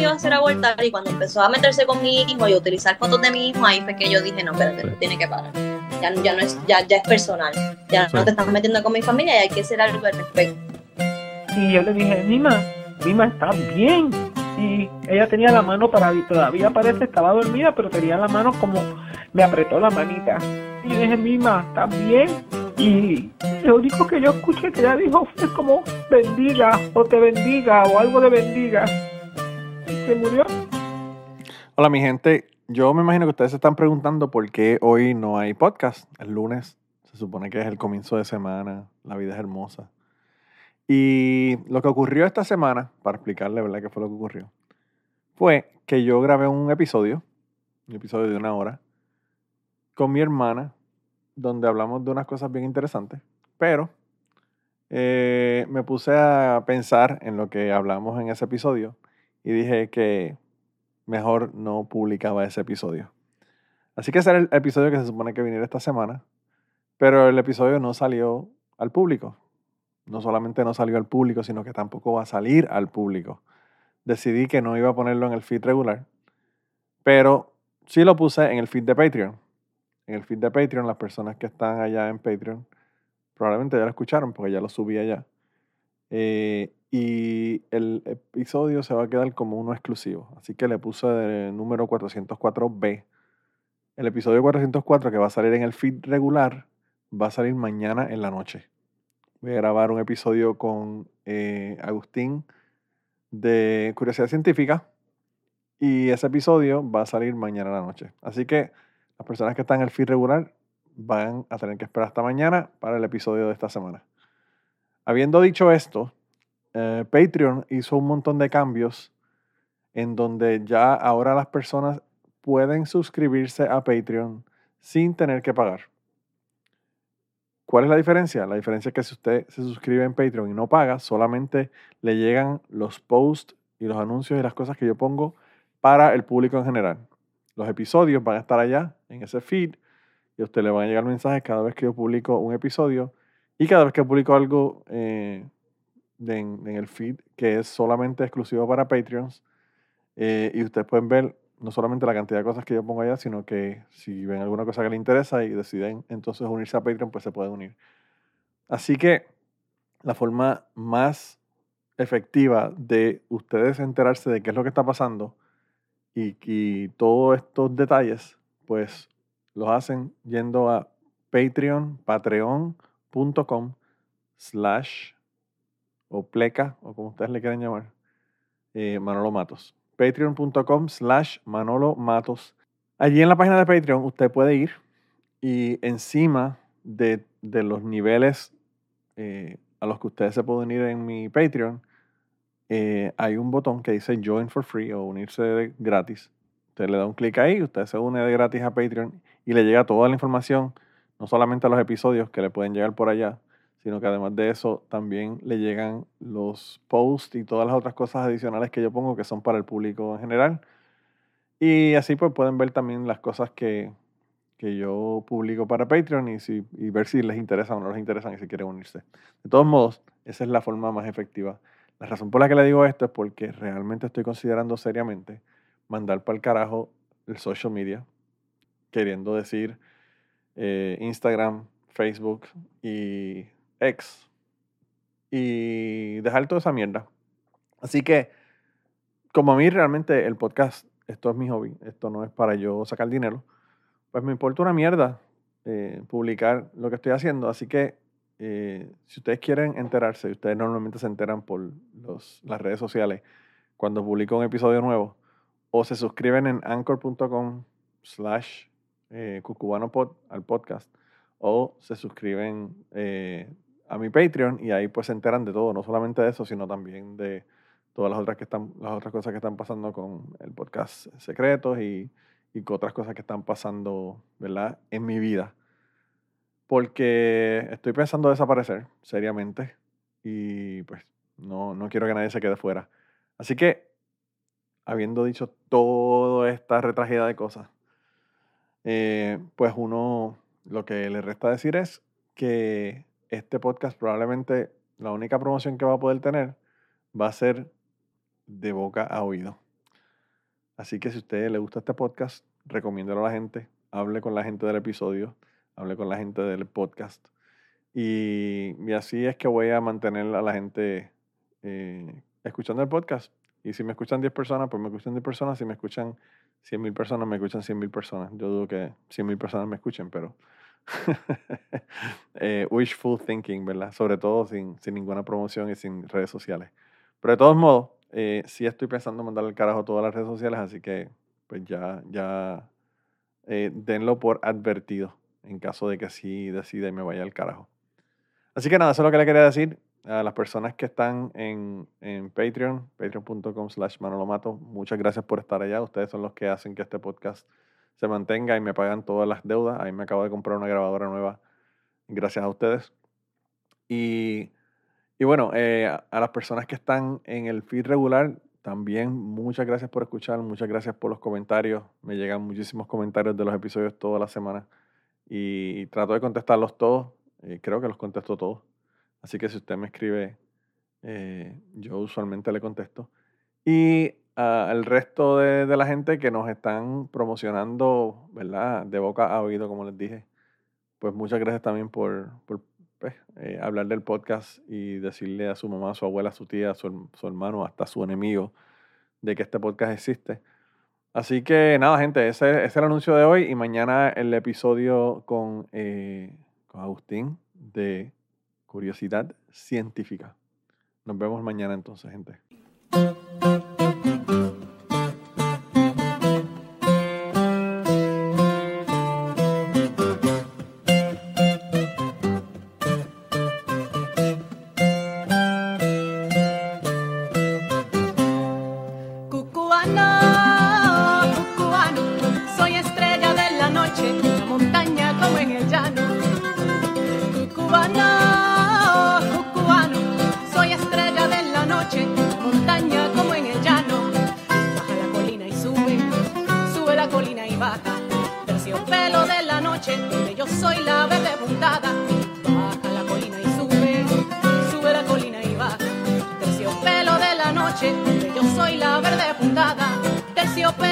iba a hacer abortar y cuando empezó a meterse con mi hijo y a utilizar fotos de mi hijo, ahí fue que yo dije, no, espérate, tiene que parar. Ya, ya, no es, ya, ya es personal. Ya no te estás metiendo con mi familia y hay que hacer algo al respecto. Y yo le dije, Mima, Mima está bien. Y ella tenía la mano para todavía parece estaba dormida, pero tenía la mano como me apretó la manita. Y yo dije, Mima, está bien. Y lo único que yo escuché que ella dijo fue como bendiga o te bendiga o algo de bendiga. Hola mi gente, yo me imagino que ustedes se están preguntando por qué hoy no hay podcast. El lunes se supone que es el comienzo de semana, la vida es hermosa. Y lo que ocurrió esta semana, para explicarle, ¿verdad?, qué fue lo que ocurrió, fue que yo grabé un episodio, un episodio de una hora, con mi hermana, donde hablamos de unas cosas bien interesantes, pero eh, me puse a pensar en lo que hablamos en ese episodio y dije que mejor no publicaba ese episodio. Así que ese era el episodio que se supone que viniera esta semana, pero el episodio no salió al público no solamente no salió al público, sino que tampoco va a salir al público. Decidí que no iba a ponerlo en el feed regular, pero sí lo puse en el feed de Patreon. En el feed de Patreon, las personas que están allá en Patreon probablemente ya lo escucharon porque ya lo subí allá. Eh, y el episodio se va a quedar como uno exclusivo. Así que le puse el número 404B. El episodio 404 que va a salir en el feed regular va a salir mañana en la noche voy a grabar un episodio con eh, Agustín de Curiosidad Científica y ese episodio va a salir mañana a la noche. Así que las personas que están en el feed regular van a tener que esperar hasta mañana para el episodio de esta semana. Habiendo dicho esto, eh, Patreon hizo un montón de cambios en donde ya ahora las personas pueden suscribirse a Patreon sin tener que pagar. ¿Cuál es la diferencia? La diferencia es que si usted se suscribe en Patreon y no paga, solamente le llegan los posts y los anuncios y las cosas que yo pongo para el público en general. Los episodios van a estar allá en ese feed y a usted le van a llegar mensajes cada vez que yo publico un episodio y cada vez que publico algo eh, en, el feed que es solamente exclusivo para Patreons. Eh, y ustedes pueden ver no solamente la cantidad de cosas que yo pongo allá, sino que si ven alguna cosa que les interesa y deciden entonces unirse a Patreon, pues se pueden unir. Así que la forma más efectiva de ustedes enterarse de qué es lo que está pasando y, y todos estos detalles, pues los hacen yendo a Patreon, patreon.com slash o pleca, o como ustedes le quieran llamar, eh, Manolo Matos patreon.com slash Manolo Matos. Allí en la página de Patreon usted puede ir y encima de, los niveles eh, a los que ustedes se pueden unir en mi Patreon, eh, hay un botón que dice Join for Free o unirse gratis. Usted le da un clic ahí, usted se une de gratis a Patreon y le llega toda la información, no solamente a los episodios que le pueden llegar por allá, sino que además de eso también le llegan los posts y todas las otras cosas adicionales que yo pongo que son para el público en general. Y así pues pueden ver también las cosas que, yo publico para Patreon y, si, y ver si les interesa o no les interesan y si quieren unirse. De todos modos, esa es la forma más efectiva. La razón por la que le digo esto es porque realmente estoy considerando seriamente mandar para el carajo el social media, queriendo decir eh, Instagram, Facebook y ex y dejar toda esa mierda. Así que, como a mí realmente el podcast, esto es mi hobby, esto no es para yo sacar dinero, pues me importa una mierda eh, publicar lo que estoy haciendo. Así que, eh, si ustedes quieren enterarse, ustedes normalmente se enteran por los, las redes sociales cuando publico un episodio nuevo, o se suscriben en anchor.com slash eh, cucubanopod al podcast, o se suscriben a mi Patreon y ahí pues se enteran de todo, no solamente de eso, sino también de todas las otras, que están, las otras cosas que están pasando con el podcast Secretos y, y otras cosas que están pasando, ¿verdad? En mi vida. Porque estoy pensando desaparecer, seriamente, y pues no, no quiero que nadie se quede fuera. Así que, habiendo dicho toda esta retragida de cosas, eh, pues uno lo que le resta decir es que este podcast probablemente la única promoción que va a poder tener va a ser de boca a oído. Así que si a usted le gusta este podcast, recomiéndelo a la gente, hable con la gente del episodio, hable con la gente del podcast. Y, y así es que voy a mantener a la gente eh, escuchando el podcast. Y si me escuchan 10 personas, pues me escuchan 10 personas. Si me escuchan 100 mil personas, me escuchan 100 mil personas. Yo dudo que 100 mil personas me escuchen, pero eh, wishful thinking, ¿verdad? Sobre todo sin, sin ninguna promoción y sin redes sociales. Pero de todos modos, eh, sí estoy pensando en mandarle el carajo a todas las redes sociales, así que pues ya, ya eh, denlo por advertido en caso de que sí decida y me vaya al carajo. Así que nada, eso es lo que le quería decir a las personas que están en, en Patreon, patreon.com slash manolomato. Muchas gracias por estar allá. Ustedes son los que hacen que este podcast se mantenga y me pagan todas las deudas. Ahí me acabo de comprar una grabadora nueva gracias a ustedes. Y y bueno, eh, a las personas que están en el feed regular, también muchas gracias por escuchar, muchas gracias por los comentarios. Me llegan muchísimos comentarios de los episodios toda la semana y, trato de contestarlos todos. Eh, creo que los contesto todos. Así que si usted me escribe, eh, yo usualmente le contesto. Y al resto de, de, la gente que nos están promocionando, ¿verdad? De boca a oído, como les dije, pues muchas gracias también por, por pues, eh, hablar del podcast y decirle a su mamá, a su abuela, a su tía, a su, hermano, hasta a su enemigo, de que este podcast existe. Así que nada, gente, ese, es el anuncio de hoy y mañana el episodio con, eh, con Agustín de Curiosidad Científica. Nos vemos mañana entonces, gente.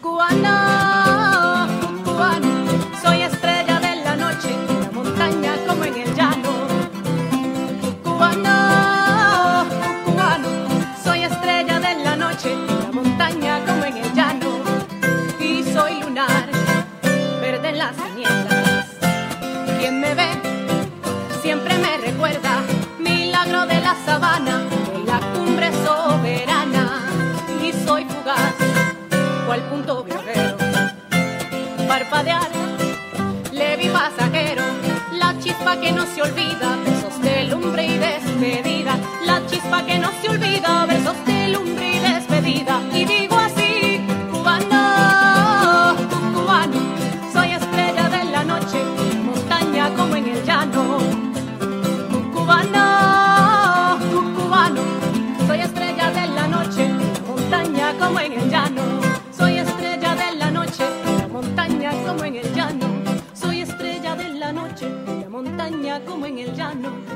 Cucubano, cucubano, soy estrella de la noche, en la montaña como en el llano. Cucubano, cucubano, soy estrella de la noche, en la montaña como en el llano. Y soy lunar, verde en las tinieblas. Quien me ve siempre me recuerda, milagro de la sabana, de la cumbre soberana. Y soy fugaz cual punto viajero. Parpadear, le vi pasajero, la chispa que no se olvida, besos de lumbre y despedida, la chispa que no se olvida. como en el llano.